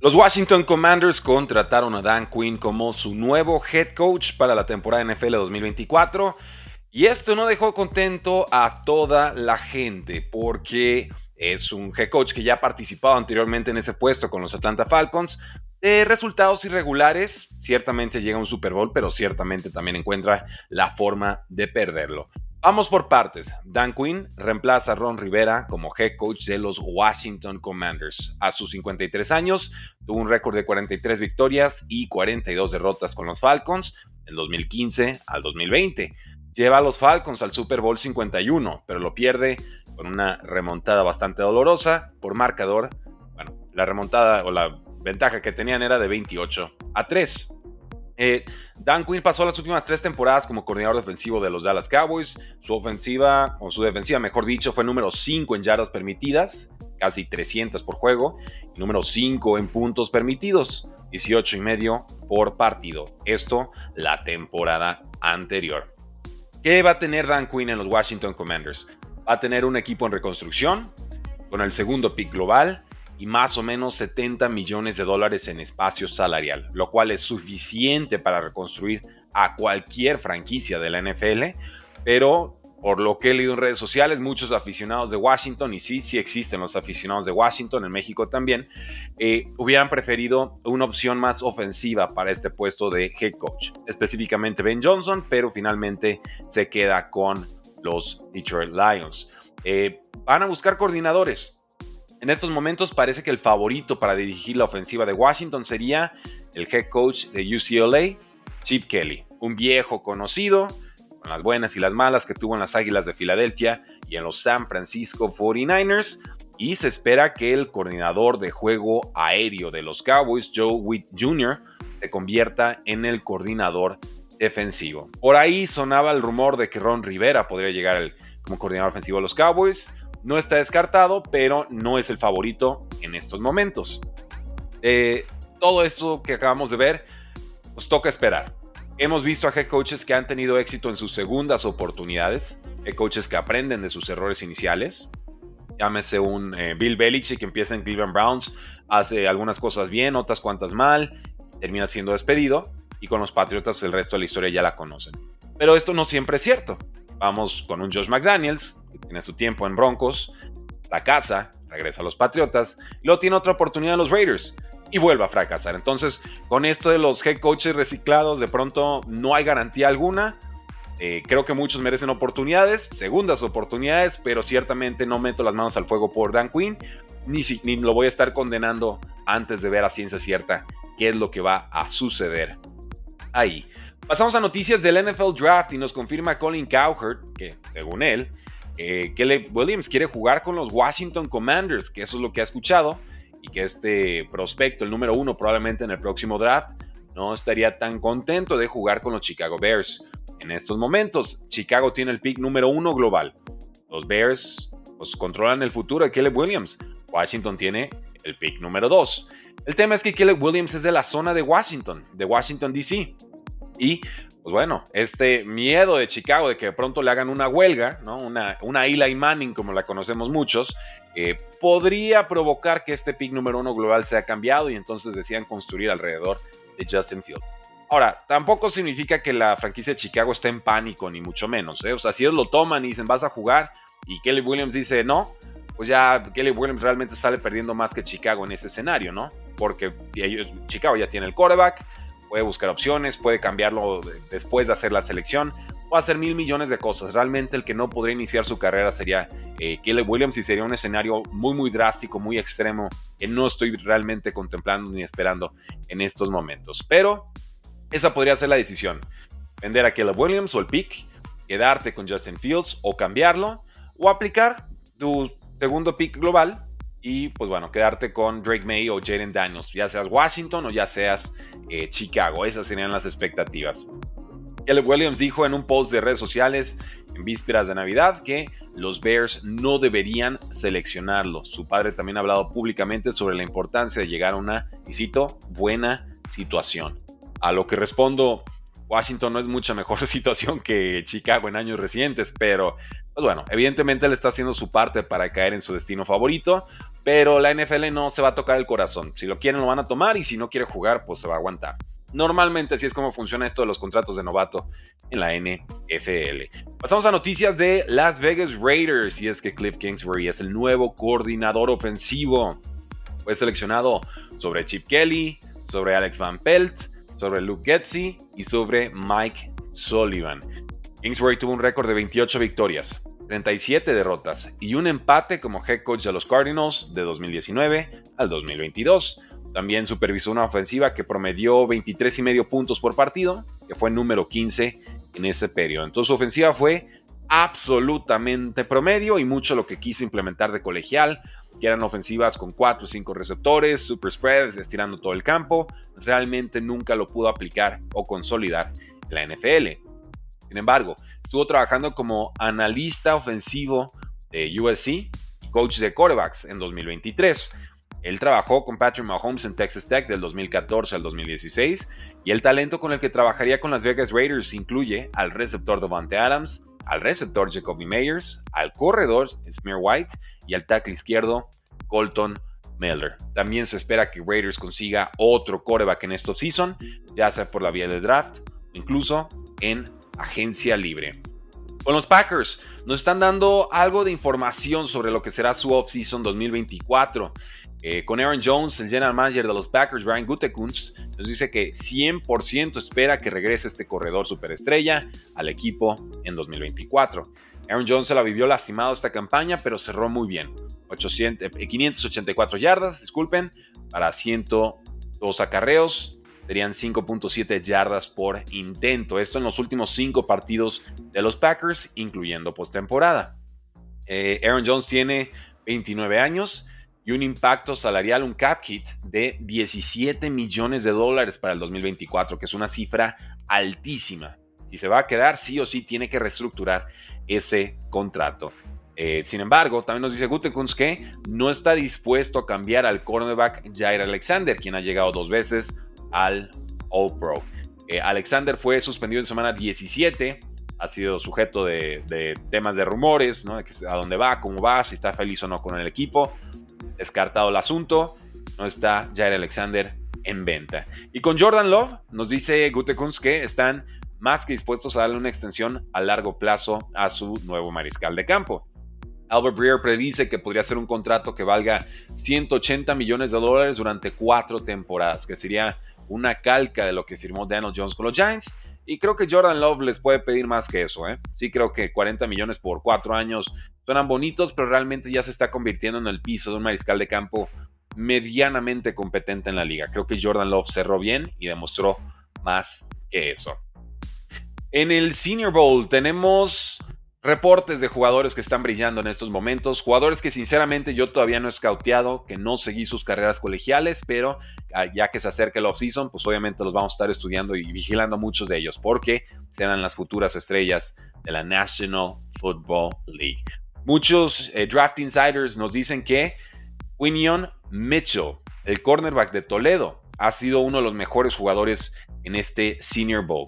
Los Washington Commanders contrataron a Dan Quinn como su nuevo head coach para la temporada NFL 2024. Y esto no dejó contento a toda la gente porque es un head coach que ya ha participado anteriormente en ese puesto con los Atlanta Falcons. De resultados irregulares, ciertamente llega a un Super Bowl, pero ciertamente también encuentra la forma de perderlo. Vamos por partes. Dan Quinn reemplaza a Ron Rivera como head coach de los Washington Commanders. A sus 53 años, tuvo un récord de 43 victorias y 42 derrotas con los Falcons en 2015 al 2020. Lleva a los Falcons al Super Bowl 51, pero lo pierde con una remontada bastante dolorosa por marcador. Bueno, la remontada o la ventaja que tenían era de 28 a 3. Eh, Dan Quinn pasó las últimas tres temporadas como coordinador defensivo de los Dallas Cowboys. Su ofensiva, o su defensiva, mejor dicho, fue número 5 en yardas permitidas, casi 300 por juego, número 5 en puntos permitidos, 18 y medio por partido. Esto la temporada anterior. ¿Qué va a tener Dan Quinn en los Washington Commanders? Va a tener un equipo en reconstrucción, con el segundo pick global, y más o menos 70 millones de dólares en espacio salarial, lo cual es suficiente para reconstruir a cualquier franquicia de la NFL, pero por lo que he leído en redes sociales, muchos aficionados de Washington, y sí, sí existen los aficionados de Washington, en México también, eh, hubieran preferido una opción más ofensiva para este puesto de head coach, específicamente Ben Johnson, pero finalmente se queda con los Detroit Lions. Eh, van a buscar coordinadores, en estos momentos parece que el favorito para dirigir la ofensiva de Washington sería el head coach de UCLA, Chip Kelly, un viejo conocido, con las buenas y las malas que tuvo en las Águilas de Filadelfia y en los San Francisco 49ers, y se espera que el coordinador de juego aéreo de los Cowboys, Joe Witt Jr., se convierta en el coordinador defensivo. Por ahí sonaba el rumor de que Ron Rivera podría llegar como coordinador ofensivo de los Cowboys. No está descartado, pero no es el favorito en estos momentos. Eh, todo esto que acabamos de ver, nos toca esperar. Hemos visto a head coaches que han tenido éxito en sus segundas oportunidades, head coaches que aprenden de sus errores iniciales. Llámese un eh, Bill Belichick que empieza en Cleveland Browns, hace algunas cosas bien, otras cuantas mal, termina siendo despedido y con los Patriotas el resto de la historia ya la conocen. Pero esto no siempre es cierto. Vamos con un Josh McDaniels, que tiene su tiempo en Broncos, la casa, regresa a los Patriotas, y luego tiene otra oportunidad en los Raiders y vuelve a fracasar. Entonces, con esto de los head coaches reciclados, de pronto no hay garantía alguna. Eh, creo que muchos merecen oportunidades, segundas oportunidades, pero ciertamente no meto las manos al fuego por Dan Quinn, ni, ni lo voy a estar condenando antes de ver a ciencia cierta qué es lo que va a suceder ahí. Pasamos a noticias del NFL Draft y nos confirma Colin Cowherd que, según él, eh, Williams quiere jugar con los Washington Commanders, que eso es lo que ha escuchado, y que este prospecto, el número uno probablemente en el próximo draft, no estaría tan contento de jugar con los Chicago Bears. En estos momentos, Chicago tiene el pick número uno global. Los Bears pues, controlan el futuro de Caleb Williams. Washington tiene el pick número dos. El tema es que Caleb Williams es de la zona de Washington, de Washington, D.C. Y, pues bueno, este miedo de Chicago de que de pronto le hagan una huelga, ¿no? Una, una Eli Manning, como la conocemos muchos, eh, podría provocar que este pick número uno global sea cambiado y entonces decían construir alrededor de Justin Field. Ahora, tampoco significa que la franquicia de Chicago esté en pánico, ni mucho menos. ¿eh? O sea, si ellos lo toman y dicen vas a jugar y Kelly Williams dice no, pues ya Kelly Williams realmente sale perdiendo más que Chicago en ese escenario, ¿no? Porque ellos, Chicago ya tiene el quarterback, puede buscar opciones, puede cambiarlo después de hacer la selección, puede hacer mil millones de cosas. Realmente el que no podría iniciar su carrera sería eh, Caleb Williams y sería un escenario muy, muy drástico, muy extremo, que no estoy realmente contemplando ni esperando en estos momentos. Pero esa podría ser la decisión. Vender a Caleb Williams o el pick, quedarte con Justin Fields o cambiarlo, o aplicar tu segundo pick global y pues bueno, quedarte con Drake May o Jaden Daniels, ya seas Washington o ya seas eh, Chicago. Esas serían las expectativas. Caleb Williams dijo en un post de redes sociales en vísperas de Navidad que los Bears no deberían seleccionarlo. Su padre también ha hablado públicamente sobre la importancia de llegar a una, y cito, buena situación. A lo que respondo, Washington no es mucha mejor situación que Chicago en años recientes, pero pues bueno, evidentemente él está haciendo su parte para caer en su destino favorito Pero la NFL no se va a tocar el corazón. Si lo quieren, lo van a tomar y si no quiere jugar, pues se va a aguantar. Normalmente así es como funciona esto de los contratos de novato en la NFL. Pasamos a noticias de Las Vegas Raiders y es que Cliff Kingsbury es el nuevo coordinador ofensivo. Fue seleccionado sobre Chip Kelly, sobre Alex Van Pelt, sobre Luke Getzi y sobre Mike Sullivan. Kingsbury tuvo un récord de 28 victorias, 37 derrotas y un empate como head coach de los Cardinals de 2019 al 2022. También supervisó una ofensiva que promedió 23 y medio puntos por partido, que fue número 15 en ese periodo. Entonces su ofensiva fue absolutamente promedio y mucho lo que quiso implementar de colegial, que eran ofensivas con 4 o 5 receptores, super spreads, estirando todo el campo. Realmente nunca lo pudo aplicar o consolidar en la NFL. Sin embargo, estuvo trabajando como analista ofensivo de USC y coach de quarterbacks en 2023. Él trabajó con Patrick Mahomes en Texas Tech del 2014 al 2016 y el talento con el que trabajaría con las Vegas Raiders incluye al receptor Devante Adams, al receptor Jacoby Meyers, al corredor Smear White y al tackle izquierdo Colton Miller. También se espera que Raiders consiga otro coreback en esta season, ya sea por la vía del draft, incluso en agencia libre. Con los Packers nos están dando algo de información sobre lo que será su offseason 2024. Eh, con Aaron Jones, el general manager de los Packers, Brian Gutekunst, nos dice que 100% espera que regrese este corredor superestrella al equipo en 2024. Aaron Jones se la vivió lastimado esta campaña, pero cerró muy bien. 584 eh, yardas, disculpen, para 102 acarreos. Serían 5.7 yardas por intento. Esto en los últimos 5 partidos de los Packers, incluyendo postemporada. Eh, Aaron Jones tiene 29 años y un impacto salarial, un cap kit de 17 millones de dólares para el 2024, que es una cifra altísima. Si se va a quedar, sí o sí tiene que reestructurar ese contrato. Eh, sin embargo, también nos dice Gutekunst que no está dispuesto a cambiar al cornerback Jair Alexander, quien ha llegado dos veces al All Pro. Eh, Alexander fue suspendido en semana 17, ha sido sujeto de, temas de rumores, ¿no? a dónde va, cómo va, si está feliz o no con el equipo descartado el asunto, no está Jair Alexander en venta. Y con Jordan Love nos dice Gutekunst que están más que dispuestos a darle una extensión a largo plazo a su nuevo mariscal de campo. Albert Breer predice que podría ser un contrato que valga 180 millones de dólares durante cuatro temporadas, que sería una calca de lo que firmó Daniel Jones con los Giants. Y creo que Jordan Love les puede pedir más que eso. ¿eh? Sí creo que 40 millones por cuatro años Suenan bonitos, pero realmente ya se está convirtiendo en el piso de un mariscal de campo medianamente competente en la liga. Creo que Jordan Love cerró bien y demostró más que eso. En el Senior Bowl tenemos reportes de jugadores que están brillando en estos momentos, jugadores que sinceramente yo todavía no he scouteado, que no seguí sus carreras colegiales, pero ah, ya que se acerca el off-season, pues obviamente los vamos a estar estudiando y vigilando muchos de ellos, porque serán las futuras estrellas de la National Football League. Muchos eh, draft insiders nos dicen que Quinion Mitchell, el cornerback de Toledo, ha sido uno de los mejores jugadores en este Senior Bowl.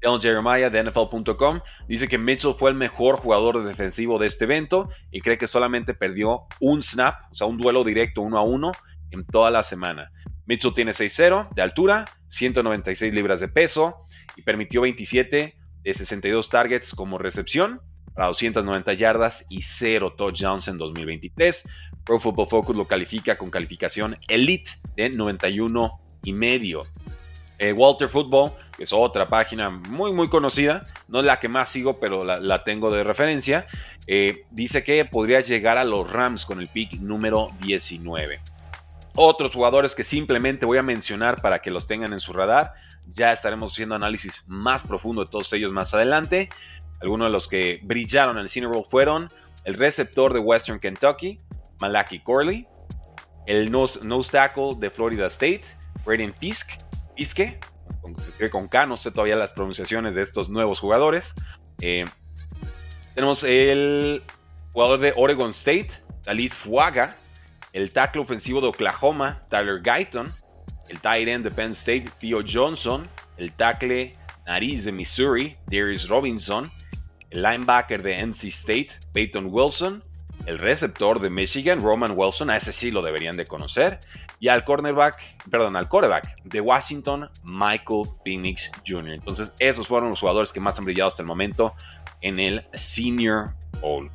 Dylan Jeremiah de NFL.com dice que Mitchell fue el mejor jugador defensivo de este evento y cree que solamente perdió un snap, o sea, un duelo directo uno a uno en toda la semana. Mitchell tiene 6-0 de altura, 196 libras de peso y permitió 27 de 62 targets como recepción para 290 yardas y 0 touchdowns en 2023. Pro Football Focus lo califica con calificación Elite de 91 y medio. Eh, Walter Football, que es otra página muy muy conocida, no es la que más sigo, pero la, tengo de referencia, eh, dice que podría llegar a los Rams con el pick número 19. Otros jugadores que simplemente voy a mencionar para que los tengan en su radar, ya estaremos haciendo análisis más profundo de todos ellos más adelante. Algunos de los que brillaron en el Senior Bowl fueron el receptor de Western Kentucky, Malaki Corley, el nose, tackle de Florida State, Braden Fisk, Escribe con K, no sé todavía las pronunciaciones de estos nuevos jugadores. Eh, tenemos el jugador de Oregon State, Alice Fuaga, el tackle ofensivo de Oklahoma, Tyler Guyton, el tight end de Penn State, Theo Johnson, el tackle nariz de Missouri, Darius Robinson, el linebacker de NC State, Peyton Wilson, el receptor de Michigan, Roman Wilson, a ese sí lo deberían de conocer, y al cornerback, perdón, al quarterback de Washington, Michael Phoenix Jr. Entonces, esos fueron los jugadores que más han brillado hasta el momento en el Senior Bowl.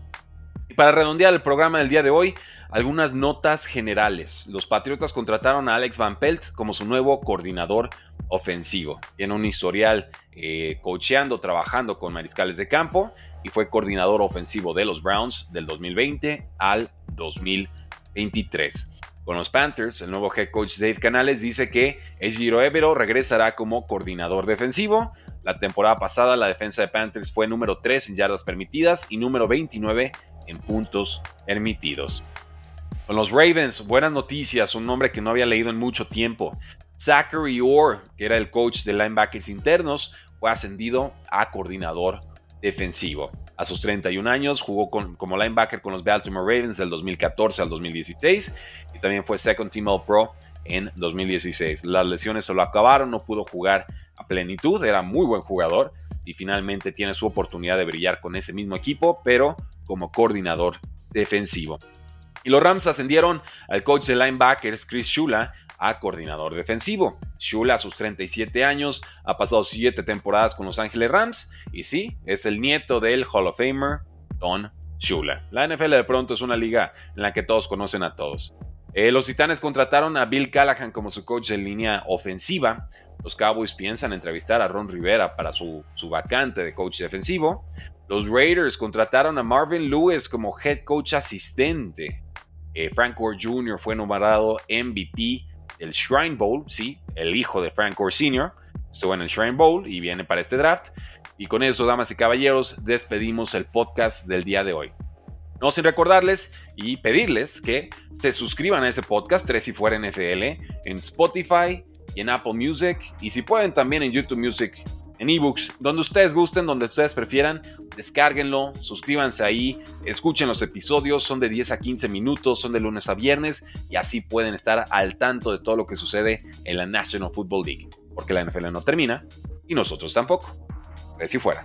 Y para redondear el programa del día de hoy, algunas notas generales. Los Patriotas contrataron a Alex Van Pelt como su nuevo coordinador ofensivo. Tiene un historial eh, coacheando, trabajando con mariscales de campo y fue coordinador ofensivo de los Browns del 2020 al 2023. Con los Panthers, el nuevo head coach Dave Canales dice que Ejiro Evero regresará como coordinador defensivo. La temporada pasada la defensa de Panthers fue número 3 en yardas permitidas y número 29 en puntos permitidos. Con los Ravens, buenas noticias, un nombre que no había leído en mucho tiempo. Zachary Orr, que era el coach de linebackers internos, fue ascendido a coordinador defensivo. A sus 31 años jugó como linebacker con los Baltimore Ravens del 2014 al 2016 y también fue Second Team All Pro en 2016. Las lesiones se lo acabaron, no pudo jugar a plenitud, era muy buen jugador y finalmente tiene su oportunidad de brillar con ese mismo equipo, pero como coordinador defensivo. Y los Rams ascendieron al coach de linebackers Chris Shula a coordinador defensivo. Shula a sus 37 años ha pasado 7 temporadas con Los Ángeles Rams y sí, es el nieto del Hall of Famer Don Shula. La NFL de pronto es una liga en la que todos conocen a todos. Eh, los Titanes contrataron a Bill Callahan como su coach de línea ofensiva. Los Cowboys piensan entrevistar a Ron Rivera para su, su vacante de coach defensivo. Los Raiders contrataron a Marvin Lewis como head coach asistente. Eh, Frank Gore Jr. fue nombrado MVP del Shrine Bowl, sí, el hijo de Frank Gore Sr. Estuvo en el Shrine Bowl y viene para este draft. Y con eso, damas y caballeros, despedimos el podcast del día de hoy. No sin recordarles y pedirles que se suscriban a ese podcast 3 y fuera NFL en Spotify y en Apple Music y si pueden también en YouTube Music en ebooks, donde ustedes gusten, donde ustedes prefieran, descárguenlo, suscríbanse ahí, escuchen los episodios, son de 10 a 15 minutos, son de lunes a viernes y así pueden estar al tanto de todo lo que sucede en la National Football League, porque la NFL no termina y nosotros tampoco. si fuera.